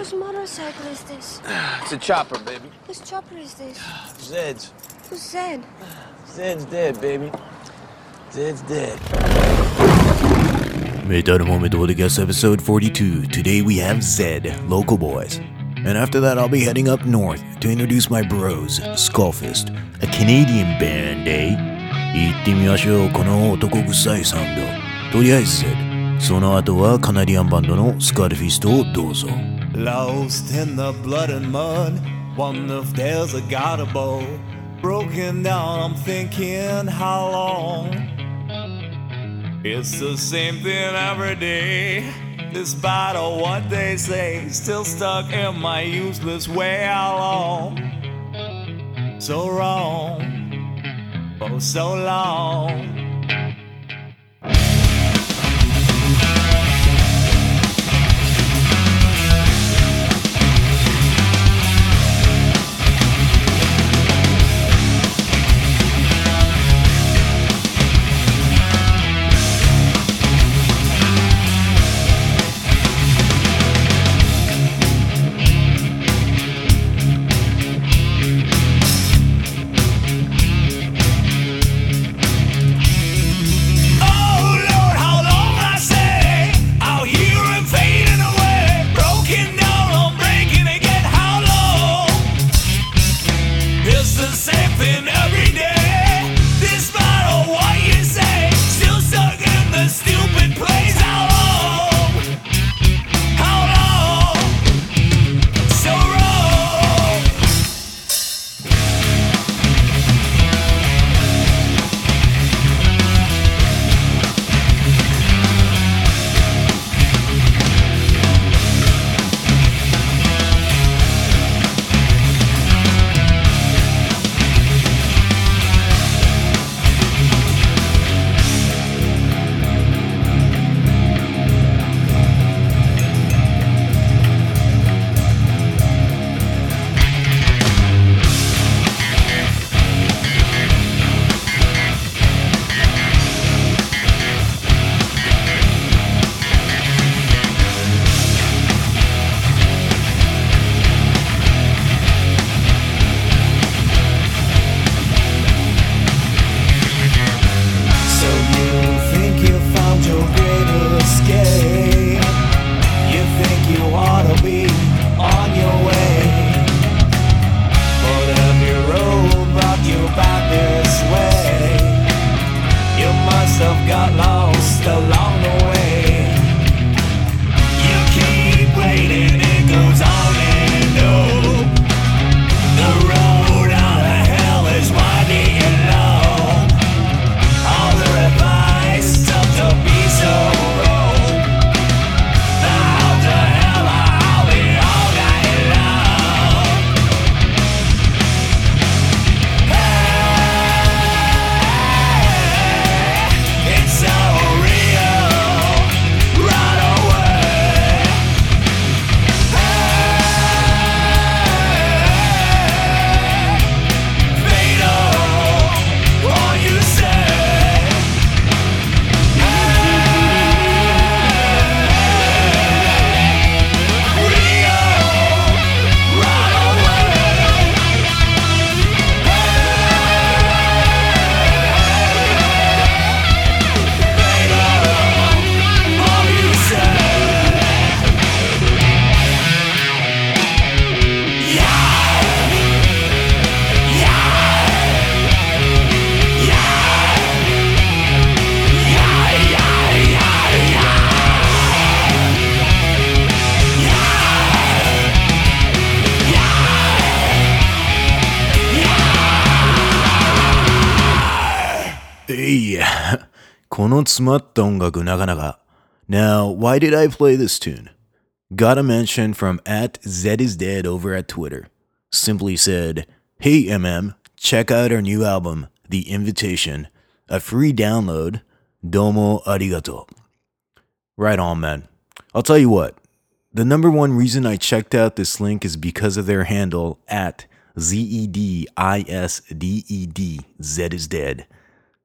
Whose motorcycle is this? It's a chopper, baby. Whose chopper is this? Zed's. Who's Zed? Zed's dead, baby. Zed's dead. Metal Moment Podcast episode 42. Today we have Zed, local boys. And after that, I'll be heading up north to introduce my bros, Skullfist, a Canadian band, eh? 行ってみましょう、この男臭いサウンド。とりあえず、Zed。その後はカナディアンバンドのスカルフィストをどうぞ。Lost in the blood and mud, wonder if there's a God above. Broken down, I'm thinking how long. It's the same thing every day, despite of what they say. Still stuck in my useless way, how long? So wrong, for so long. Hey, この詰まった音楽なかなか。Now, why did I play this tune? Got a mention from at Zed is Dead over at Twitter. Simply said, Hey MM, check out our new album, The Invitation. A free download. Domo arigato. Right on, man. I'll tell you what. The number one reason I checked out this link is because of their handle at Z E D I S D E D. Zed is dead.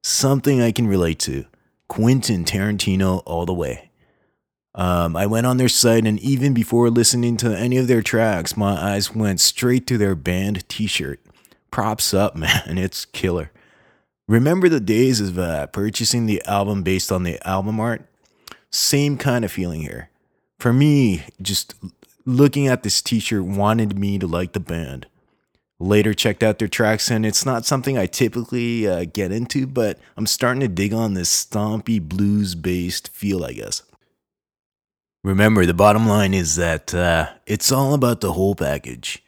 Something I can relate to. Quentin Tarantino all the way. Um, I went on their site, and even before listening to any of their tracks, my eyes went straight to their band t shirt. Props up, man. It's killer. Remember the days of uh, purchasing the album based on the album art? Same kind of feeling here. For me, just looking at this t shirt wanted me to like the band. Later checked out their tracks, and it's not something I typically uh, get into, but I'm starting to dig on this stompy blues based feel, I guess. Remember, the bottom line is that uh, it's all about the whole package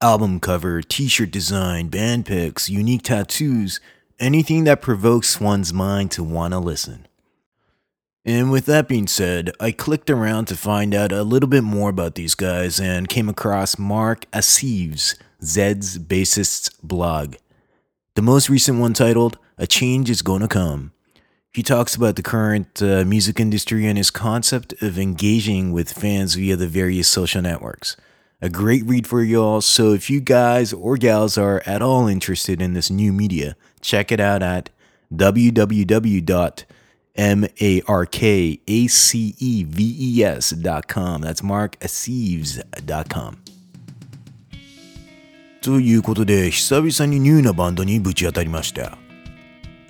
album cover, t shirt design, band picks unique tattoos, anything that provokes one's mind to want to listen. And with that being said, I clicked around to find out a little bit more about these guys and came across Mark Aceves, Zed's bassist's blog. The most recent one titled, A Change is Gonna Come. He talks about the current uh, music industry and his concept of engaging with fans via the various social networks. A great read for y'all, so if you guys or gals are at all interested in this new media, check it out at www.markaceves.com. That's markaceves.com. ということで、久々にニューなバンドにぶち当たりました。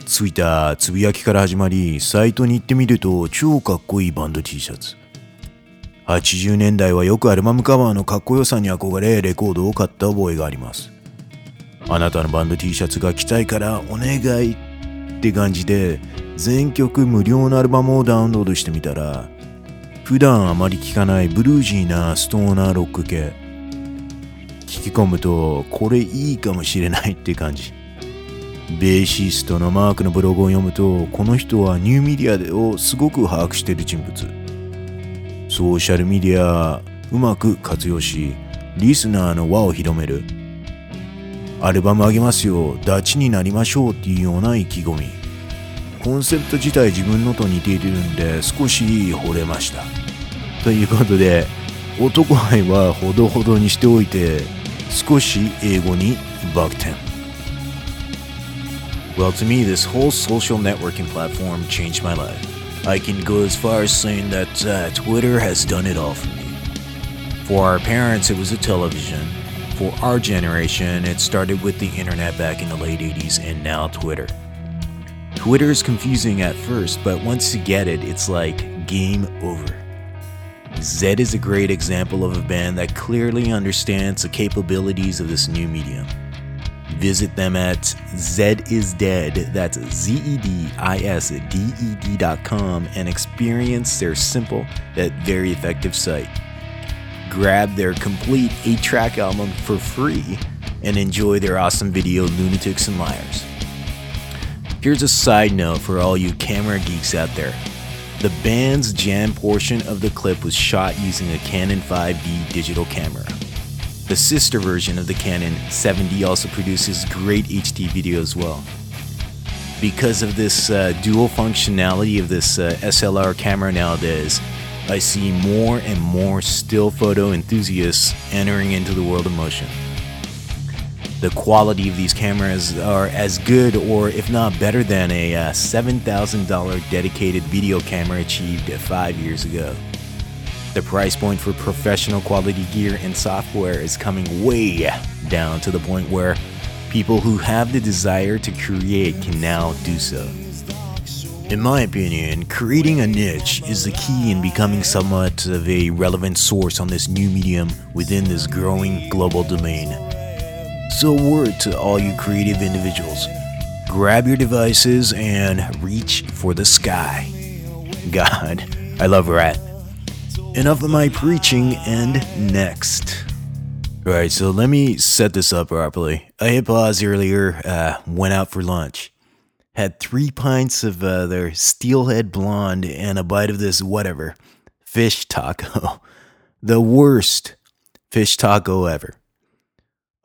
ついたつぶやきから始まり、サイトに行ってみると超かっこいいバンド T シャツ。80年代はよくアルバムカバーのかっこよさに憧れレコードを買った覚えがあります。あなたのバンド T シャツが着たいからお願いって感じで全曲無料のアルバムをダウンロードしてみたら普段あまり聴かないブルージーなストーナーロック系聞き込むとこれいいかもしれないって感じ。ベーシストのマークのブログを読むとこの人はニューメディアをすごく把握している人物。ソーシャルメディアうまく活用しリスナーの輪を広める。アルバムあげますよダチになりましょうっていうような意気込み。コンセプト自体自分のと似ているんで少し惚れました。ということで男愛はほどほどにしておいて少し英語にバク転 Well, to me, this whole social networking platform changed my life. I can go as far as saying that uh, Twitter has done it all for me. For our parents, it was a television. For our generation, it started with the internet back in the late 80s and now Twitter. Twitter is confusing at first, but once you get it, it's like game over. Zed is a great example of a band that clearly understands the capabilities of this new medium. Visit them at Zed is Dead, that's Z E D I S D E and experience their simple yet very effective site. Grab their complete 8 track album for free and enjoy their awesome video, Lunatics and Liars. Here's a side note for all you camera geeks out there. The band's jam portion of the clip was shot using a Canon 5D digital camera. The sister version of the Canon 7D also produces great HD video as well. Because of this uh, dual functionality of this uh, SLR camera nowadays, I see more and more still photo enthusiasts entering into the world of motion. The quality of these cameras are as good, or if not better, than a uh, $7,000 dedicated video camera achieved five years ago. The price point for professional quality gear and software is coming way down to the point where people who have the desire to create can now do so. In my opinion, creating a niche is the key in becoming somewhat of a relevant source on this new medium within this growing global domain. So, word to all you creative individuals grab your devices and reach for the sky. God, I love rat. Enough of my preaching, and next. Alright, so let me set this up properly. I hit pause earlier, uh, went out for lunch. Had three pints of uh, their steelhead blonde and a bite of this whatever fish taco. The worst fish taco ever.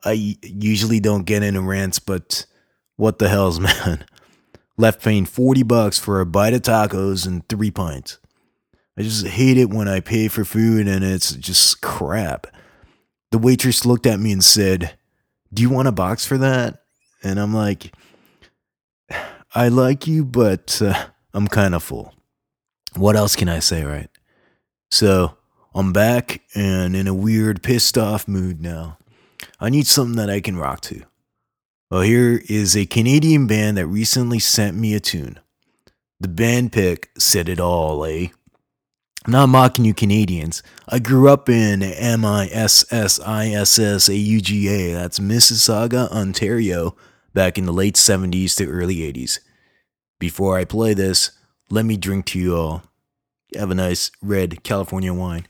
I usually don't get into rants, but what the hell's man? Left paying 40 bucks for a bite of tacos and three pints. I just hate it when I pay for food and it's just crap. The waitress looked at me and said, Do you want a box for that? And I'm like, I like you, but uh, I'm kind of full. What else can I say, right? So I'm back and in a weird, pissed off mood now. I need something that I can rock to. Well, here is a Canadian band that recently sent me a tune. The band pick said it all, eh? I'm not mocking you Canadians. I grew up in M I S S I S S A U G A. That's Mississauga, Ontario, back in the late 70s to early 80s. Before I play this, let me drink to you all. Have a nice red California wine.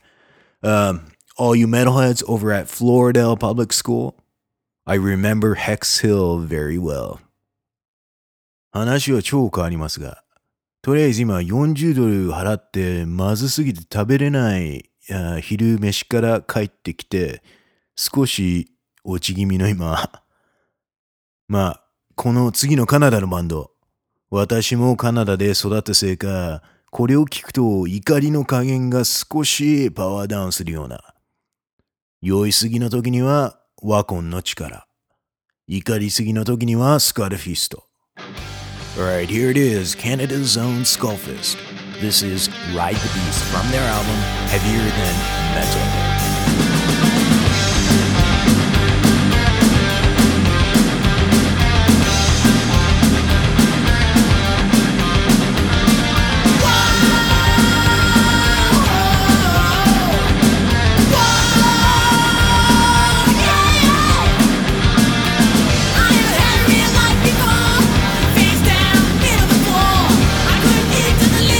Um, all you metalheads over at Florida Public School, I remember Hex Hill very well. 話は超変わりますが、とりあえず今40ドル払ってまずすぎて食べれない昼飯から帰ってきて少し落ち気味の今。まあ、この次のカナダのバンド。私もカナダで育ったせいか、これを聞くと怒りの加減が少しパワーダウンするような。酔いすぎの時にはワコンの力。怒りすぎの時にはスカルフィスト。Alright, here it is, Canada's own Skullfist. This is Ride the Beast from their album Heavier Than Metal.